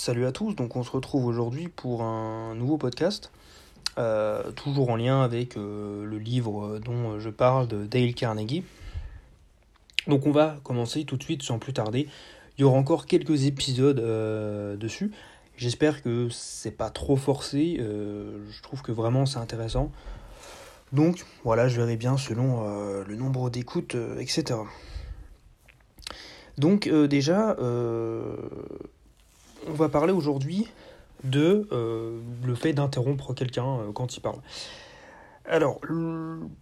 Salut à tous, donc on se retrouve aujourd'hui pour un nouveau podcast, euh, toujours en lien avec euh, le livre dont je parle de Dale Carnegie. Donc on va commencer tout de suite sans plus tarder. Il y aura encore quelques épisodes euh, dessus. J'espère que c'est pas trop forcé. je trouve que vraiment c'est intéressant. Donc voilà, je verrai bien selon le nombre d'écoutes, etc. Donc déjà, va parler aujourd'hui de euh, le fait d'interrompre quelqu'un euh, quand il parle. Alors,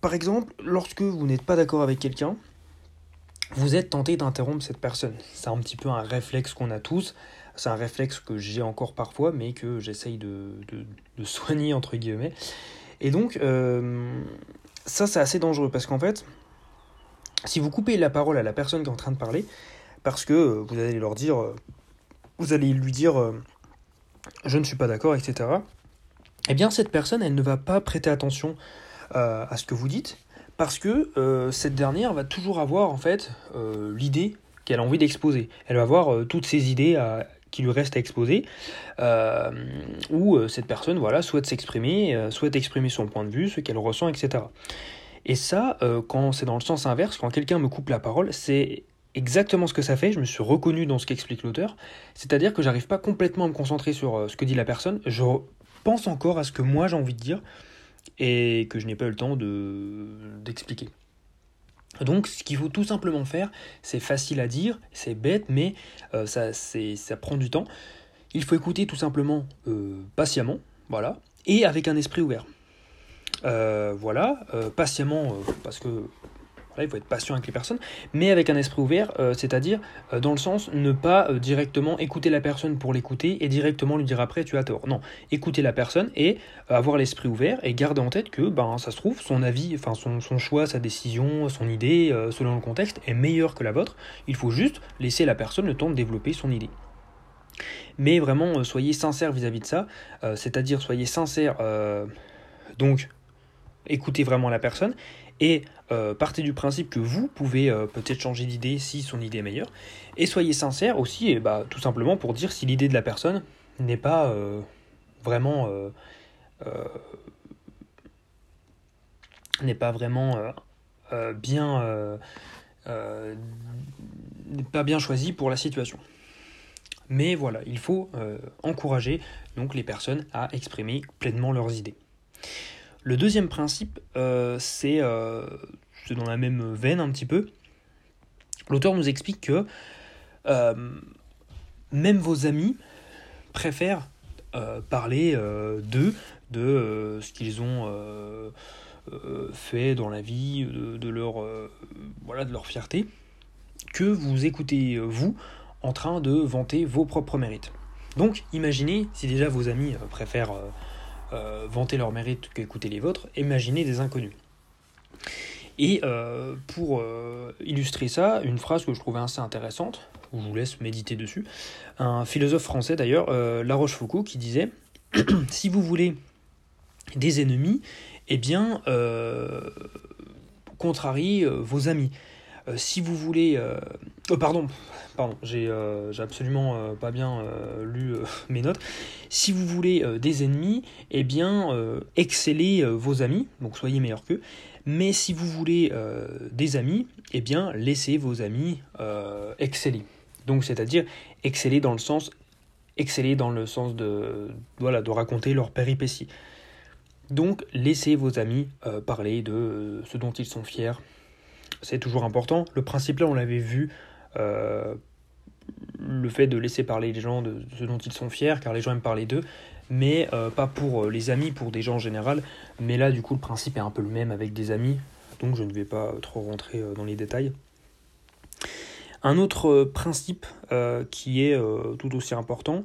par exemple, lorsque vous n'êtes pas d'accord avec quelqu'un, vous êtes tenté d'interrompre cette personne. C'est un petit peu un réflexe qu'on a tous. C'est un réflexe que j'ai encore parfois, mais que j'essaye de, soigner, entre guillemets. Et donc, euh, ça, c'est assez dangereux, parce qu'en fait, si vous coupez la parole à la personne qui est en train de parler, parce que vous allez leur dire vous allez lui dire euh, je ne suis pas d'accord, etc. Eh bien, cette personne, elle ne va pas prêter attention euh, à ce que vous dites parce que euh, cette dernière va toujours avoir en fait l'idée qu'elle a envie d'exposer. Elle va avoir toutes ces idées qui lui restent à exposer, où cette personne voilà, souhaite s'exprimer, souhaite exprimer son point de vue, ce qu'elle ressent, etc. Et ça, quand c'est dans le sens inverse, quand quelqu'un me coupe la parole, c'est exactement ce que ça fait, je me suis reconnu dans ce qu'explique l'auteur, c'est-à-dire que j'arrive pas complètement à me concentrer sur euh, ce que dit la personne, je pense encore à ce que moi j'ai envie de dire et que je n'ai pas eu le temps de d'expliquer. Donc ce qu'il faut tout simplement faire, c'est facile à dire, c'est bête, mais euh, ça, ça prend du temps. Il faut écouter tout simplement euh, patiemment, voilà, et avec un esprit ouvert. voilà, patiemment, parce que il faut être patient avec les personnes, mais avec un esprit ouvert, euh, c'est-à-dire euh, dans le sens ne pas euh, directement écouter la personne pour l'écouter et directement lui dire après tu as tort. Non, écouter la personne et avoir l'esprit ouvert et garder en tête que ben ça se trouve son avis, son, son choix, sa décision, son idée selon le contexte est meilleur que la vôtre. Il faut juste laisser la personne le temps de développer son idée. Mais vraiment soyez sincère vis-à-vis de ça, c'est-à-dire soyez sincère donc écoutez vraiment la personne et euh, partez du principe que vous pouvez euh, peut-être changer d'idée si son idée est meilleure. Et soyez sincère aussi, et bah, tout simplement pour dire si l'idée de la personne n'est pas euh, vraiment n'est pas vraiment bien pas bien choisi pour la situation. Mais voilà, il faut encourager donc les personnes à exprimer pleinement leurs idées. Le deuxième principe, euh, euh, c'est dans la même veine un petit peu. L'auteur nous explique que euh, même vos amis préfèrent parler d'eux, de ce qu'ils ont fait dans la vie, de, leur, voilà, de leur fierté, que vous écoutez vous en train de vanter vos propres mérites. Donc imaginez si déjà vos amis préfèrent euh, vanter leur mérite qu'écouter les vôtres, imaginez des inconnus. Et euh, pour euh, illustrer ça, une phrase que je trouvais assez intéressante, je vous laisse méditer dessus, un philosophe français d'ailleurs, La Rochefoucauld, qui disait Si vous voulez des ennemis, eh bien, contrarie vos amis. Si vous voulez. Oh, pardon, Pardon, j'ai euh, absolument euh, pas bien euh, lu mes notes. Si vous voulez des ennemis, eh bien, excellez vos amis, donc soyez meilleurs qu'eux. Mais si vous voulez des amis, eh bien, laissez vos amis exceller. Donc, c'est-à-dire exceller dans le sens exceller dans le sens de voilà de raconter leurs péripéties. Donc, laissez vos amis parler de ce dont ils sont fiers. C'est toujours important. Le principe là, on l'avait vu euh, le fait de laisser parler les gens de ce dont ils sont fiers, car les gens aiment parler d'eux, mais euh, pas pour euh, les amis, pour des gens en général. Mais là, du coup, le principe est un peu le même avec des amis, donc je ne vais pas trop rentrer dans les détails. Un autre principe qui est tout aussi important,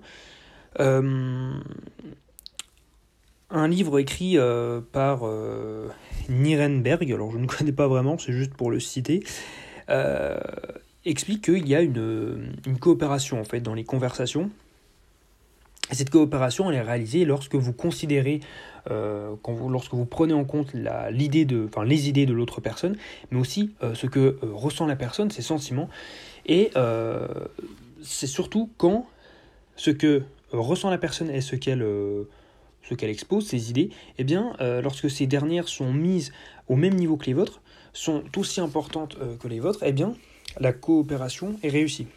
un livre écrit par Nirenberg, alors je ne connais pas vraiment, c'est juste pour le citer, explique qu'il y a une, coopération en fait dans les conversations. Et cette coopération, elle est réalisée lorsque vous considérez, euh, lorsque vous prenez en compte les idées de l'autre personne, mais aussi euh, ce que euh, ressent la personne, ses sentiments. Et c'est surtout quand ce que ressent la personne et ce qu'elle ce qu'elle expose, ses idées, eh bien, lorsque ces dernières sont mises au même niveau que les vôtres, sont aussi importantes que les vôtres, eh bien, la coopération est réussie.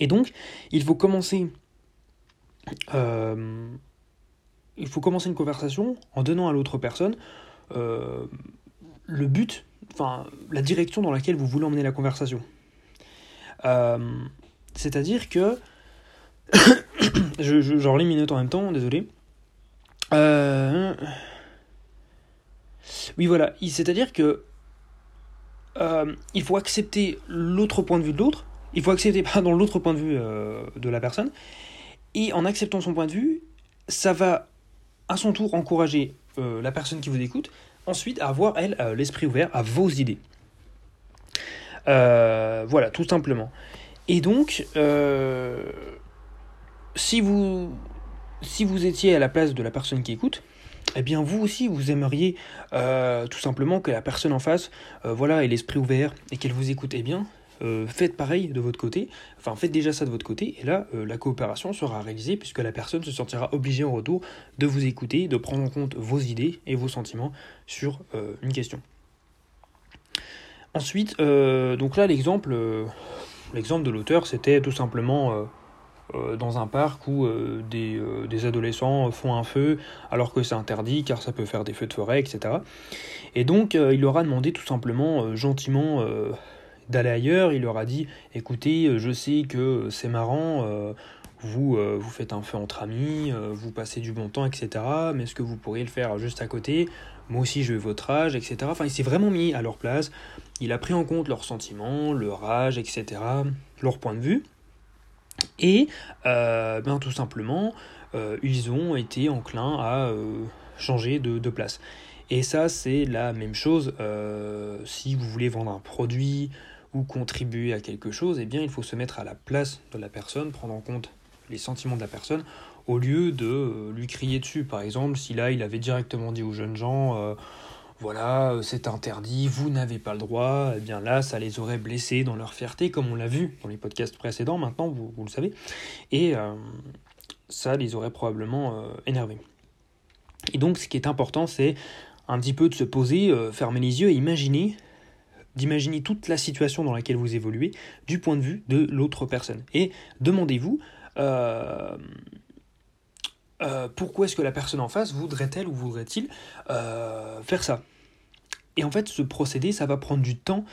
Et donc, il faut commencer euh, il faut commencer une conversation en donnant à l'autre personne euh, le but, enfin la direction dans laquelle vous voulez emmener la conversation. Euh, c'est-à-dire que je, je, mes notes en même temps, désolé. Oui voilà, c'est-à-dire que il faut accepter l'autre point de vue de l'autre, il faut accepter pardon l'autre point de vue de la personne, et en acceptant son point de vue, ça va à son tour encourager euh, la personne qui vous écoute, ensuite à avoir, elle, euh, l'esprit ouvert à vos idées. Euh, voilà, tout simplement. Et donc, si, vous, si vous étiez à la place de la personne qui écoute, eh bien vous aussi vous aimeriez tout simplement que la personne en face voilà ait l'esprit ouvert et qu'elle vous écoute eh bien euh, faites pareil de votre côté, enfin faites déjà ça de votre côté, et là euh, la coopération sera réalisée puisque la personne se sentira obligée en retour de vous écouter, de prendre en compte vos idées et vos sentiments sur euh, une question. Ensuite, donc là l'exemple, l'exemple de l'auteur c'était tout simplement dans un parc où des, des, adolescents font un feu alors que c'est interdit car ça peut faire des feux de forêt, etc. Et donc il leur a demandé tout simplement gentiment d'aller ailleurs, il leur a dit écoutez, euh, je sais que c'est marrant, euh, vous, euh, vous faites un feu entre amis, vous passez du bon temps, etc. Mais est-ce que vous pourriez le faire juste à côté? Moi aussi, je veux votre âge, etc. Enfin, il s'est vraiment mis à leur place. Il a pris en compte leurs sentiments, leur âge, etc., leur point de vue. Et ben, tout simplement, ils ont été enclins à changer de, place. Et ça, c'est la même chose si vous voulez vendre un produit, ou contribuer à quelque chose, eh bien il faut se mettre à la place de la personne, prendre en compte les sentiments de la personne, au lieu de euh, lui crier dessus. Par exemple, si là il avait directement dit aux jeunes gens, euh, voilà, euh, c'est interdit, vous n'avez pas le droit, eh bien là, ça les aurait blessés dans leur fierté, comme on l'a vu dans les podcasts précédents, maintenant vous, le savez, et ça les aurait probablement énervés. Et donc ce qui est important, c'est un petit peu de se poser, fermer les yeux et imaginer d'imaginer toute la situation dans laquelle vous évoluez du point de vue de l'autre personne. Et demandez-vous euh, euh, pourquoi est-ce que la personne en face voudrait-elle ou voudrait-il euh, faire ça? Et en fait, ce procédé, ça va prendre du temps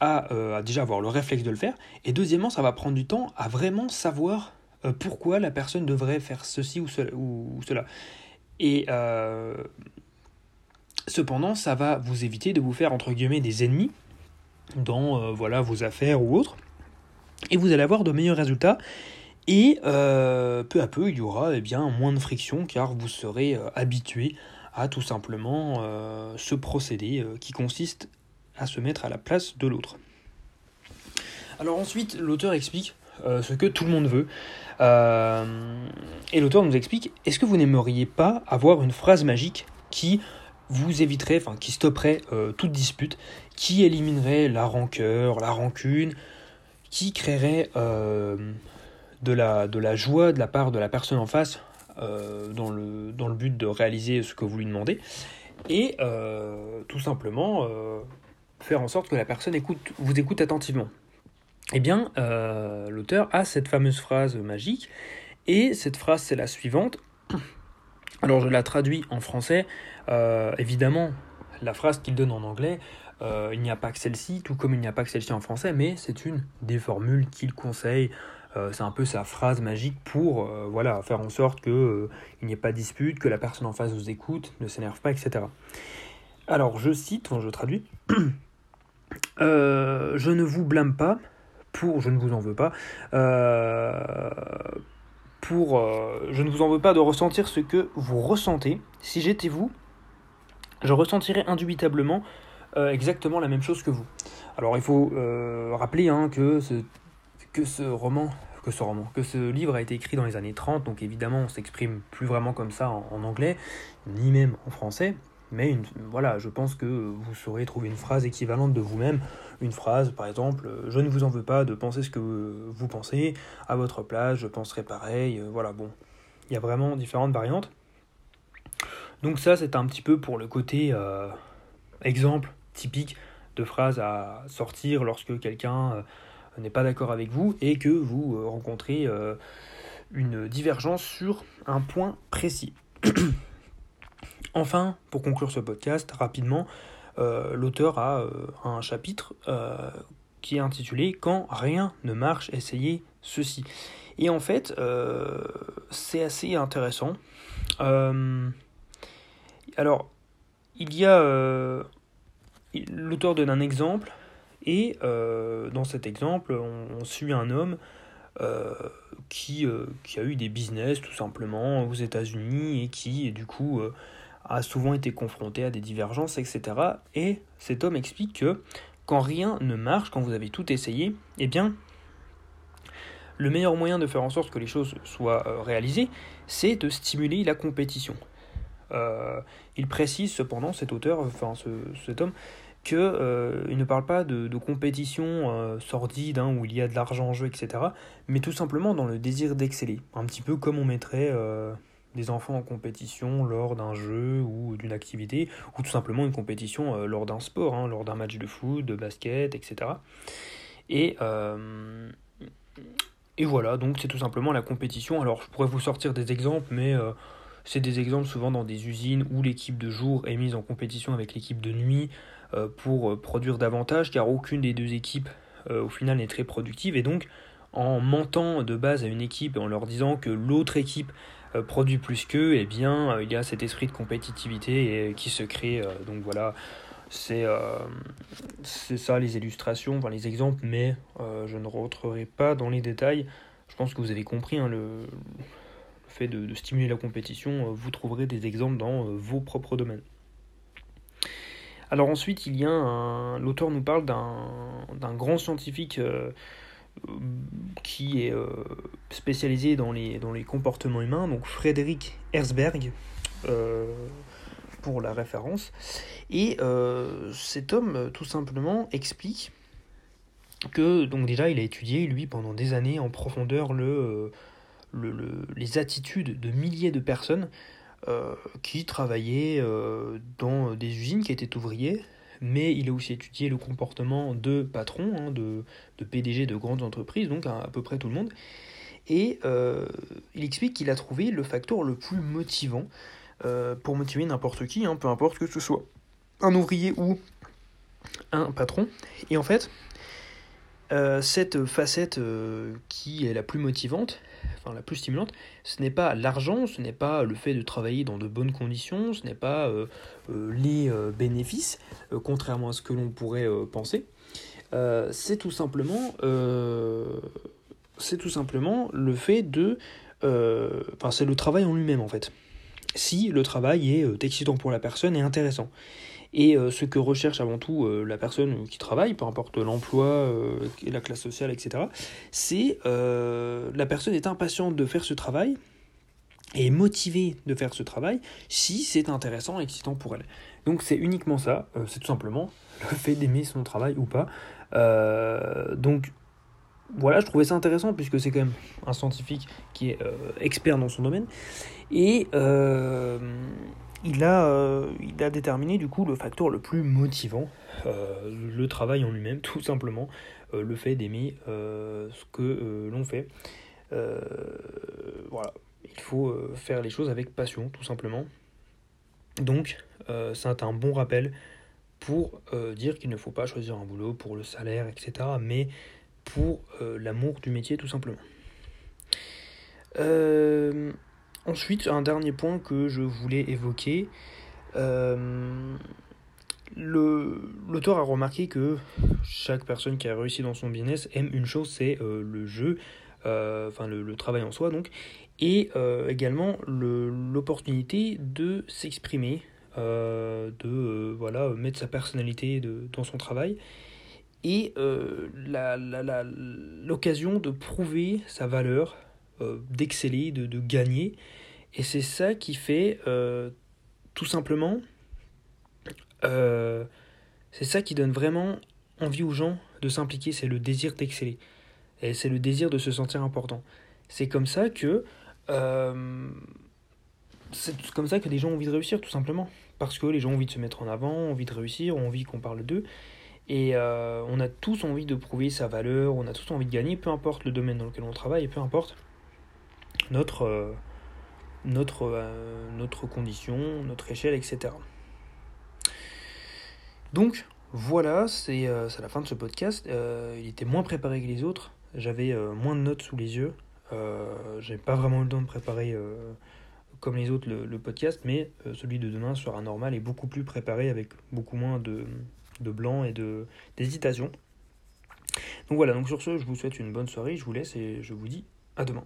à, déjà avoir le réflexe de le faire, et deuxièmement, ça va prendre du temps à vraiment savoir pourquoi la personne devrait faire ceci ou cela. Et cependant, ça va vous éviter de vous faire entre guillemets des ennemis dans euh, voilà, vos affaires ou autres. Et vous allez avoir de meilleurs résultats. Et euh, peu à peu, il y aura eh bien, moins de friction car vous serez euh, habitué à tout simplement ce procédé qui consiste à se mettre à la place de l'autre. Alors ensuite, l'auteur explique ce que tout le monde veut. et l'auteur nous explique, est-ce que vous n'aimeriez pas avoir une phrase magique qui vous éviterez, enfin qui stopperait toute dispute qui éliminerait la rancœur, la rancune, qui créerait euh, de, la, de la joie de la part de la personne en face euh, dans, le, dans le but de réaliser ce que vous lui demandez, et euh, tout simplement faire en sorte que la personne écoute, vous écoute attentivement. Eh bien, l'auteur a cette fameuse phrase magique, et cette phrase c'est la suivante. Alors je la traduis en français. évidemment, la phrase qu'il donne en anglais, euh, il n'y a pas que celle-ci, tout comme il n'y a pas que celle-ci en français, mais c'est une des formules qu'il conseille. Euh, c'est un peu sa phrase magique pour euh, voilà, faire en sorte qu'il n'y ait pas de dispute, que la personne en face vous écoute, ne s'énerve pas, etc. Alors, je cite, je traduis. je ne vous blâme pas pour, je ne vous en veux pas, pour, je ne vous en veux pas de ressentir ce que vous ressentez. Si j'étais vous, je ressentirais indubitablement euh, exactement la même chose que vous. Alors il faut euh, rappeler hein, que, ce, que ce roman que ce roman, que ce livre a été écrit dans les années 30, donc évidemment on s'exprime plus vraiment comme ça en, anglais, ni même en français, mais voilà, je pense que vous saurez trouver une phrase équivalente de vous-même. Une phrase, par exemple, je ne vous en veux pas de penser ce que vous pensez, à votre place, je penserai pareil. Voilà, bon, il y a vraiment différentes variantes. Donc ça, c'est un petit peu pour le côté euh, exemple typique de phrase à sortir lorsque quelqu'un euh, n'est pas d'accord avec vous et que vous euh, rencontrez une divergence sur un point précis. enfin, pour conclure ce podcast, rapidement, l'auteur a un chapitre qui est intitulé Quand rien ne marche, essayez ceci. Et en fait, c'est assez intéressant. alors, il y a l'auteur donne un exemple, et euh, dans cet exemple, on, suit un homme euh, qui, euh, qui, a eu des business tout simplement aux États-Unis et qui, du coup, a souvent été confronté à des divergences, etc. Et cet homme explique que quand rien ne marche, quand vous avez tout essayé, eh bien, le meilleur moyen de faire en sorte que les choses soient réalisées, c'est de stimuler la compétition. il précise cependant, cet auteur, enfin cet homme, qu'il euh, ne parle pas de, compétition euh, sordide hein, où il y a de l'argent en jeu, etc., mais tout simplement dans le désir d'exceller. Un petit peu comme on mettrait euh, des enfants en compétition lors d'un jeu ou d'une activité, ou tout simplement une compétition lors d'un sport, hein, lors d'un match de foot, de basket, etc. Et, et voilà, donc c'est tout simplement la compétition. Alors je pourrais vous sortir des exemples, mais c'est des exemples souvent dans des usines où l'équipe de jour est mise en compétition avec l'équipe de nuit. Euh, pour euh, produire davantage, car aucune des deux équipes euh, au final n'est très productive, et donc en mentant de base à une équipe et en leur disant que l'autre équipe produit plus qu'eux, eh bien, il y a cet esprit de compétitivité qui se crée. donc voilà, c'est ça les illustrations, enfin les exemples, mais je ne rentrerai pas dans les détails. Je pense que vous avez compris hein, le, fait de, stimuler la compétition. vous trouverez des exemples dans vos propres domaines. Alors ensuite, il y a un... l'auteur nous parle d'un grand scientifique euh, qui est euh, spécialisé dans les, comportements humains, donc Frédéric Herzberg, euh, pour la référence. Et cet homme, tout simplement, explique que, donc déjà, il a étudié, lui, pendant des années, en profondeur, le, les attitudes de milliers de personnes qui travaillait euh, dans des usines, qui étaient ouvriers, mais il a aussi étudié le comportement de patrons, hein, de, de, PDG de grandes entreprises, donc à, peu près tout le monde. Et euh, il explique qu'il a trouvé le facteur le plus motivant pour motiver n'importe qui, hein, peu importe que ce soit un ouvrier ou un patron. Et en fait, cette facette qui est la plus motivante, enfin la plus stimulante, ce n'est pas l'argent, ce n'est pas le fait de travailler dans de bonnes conditions, ce n'est pas euh, euh, les euh, bénéfices, contrairement à ce que l'on pourrait penser. c'est tout simplement, c'est tout simplement le fait de, enfin c'est le travail en lui-même en fait. Si le travail est excitant pour la personne et intéressant. Et euh, ce que recherche avant tout euh, la personne qui travaille, peu importe l'emploi, euh, la classe sociale, etc., c'est la personne est impatiente de faire ce travail et motivée de faire ce travail si c'est intéressant et excitant pour elle. Donc c'est uniquement ça, c'est tout simplement le fait d'aimer son travail ou pas. donc voilà, je trouvais ça intéressant puisque c'est quand même un scientifique qui est expert dans son domaine. Et il a, euh, il déterminé du coup le facteur le plus motivant, euh, le travail en lui-même, tout simplement, euh, le fait d'aimer ce que l'on fait. voilà, il faut faire les choses avec passion, tout simplement. Donc, c'est un bon rappel pour dire qu'il ne faut pas choisir un boulot pour le salaire, etc., mais pour l'amour du métier, tout simplement. Ensuite, un dernier point que je voulais évoquer. Euh, L'auteur a remarqué que chaque personne qui a réussi dans son business aime une chose, c'est euh, le jeu, euh, enfin le, travail en soi donc, et également l'opportunité de s'exprimer, de voilà mettre sa personnalité dans son travail et l'occasion de prouver sa valeur euh, d'exceller, de, de, gagner. Et c'est ça qui fait euh, tout simplement euh, c'est ça qui donne vraiment envie aux gens de s'impliquer, c'est le désir d'exceller. Et c'est le désir de se sentir important. C'est comme ça que c'est comme ça que les gens ont envie de réussir, tout simplement. Parce que les gens ont envie de se mettre en avant, ont envie de réussir, ont envie qu'on parle d'eux. Et on a tous envie de prouver sa valeur, on a tous envie de gagner, peu importe le domaine dans lequel on travaille, peu importe notre, euh, notre, euh, notre condition, notre échelle, etc. Donc, voilà, c'est la fin de ce podcast. il était moins préparé que les autres. J'avais moins de notes sous les yeux. J'avais pas vraiment le temps de préparer comme les autres le, podcast, mais euh, celui de demain sera normal et beaucoup plus préparé avec beaucoup moins de, de blanc et d'hésitation. Donc voilà, donc sur ce, je vous souhaite une bonne soirée, je vous laisse et je vous dis à demain.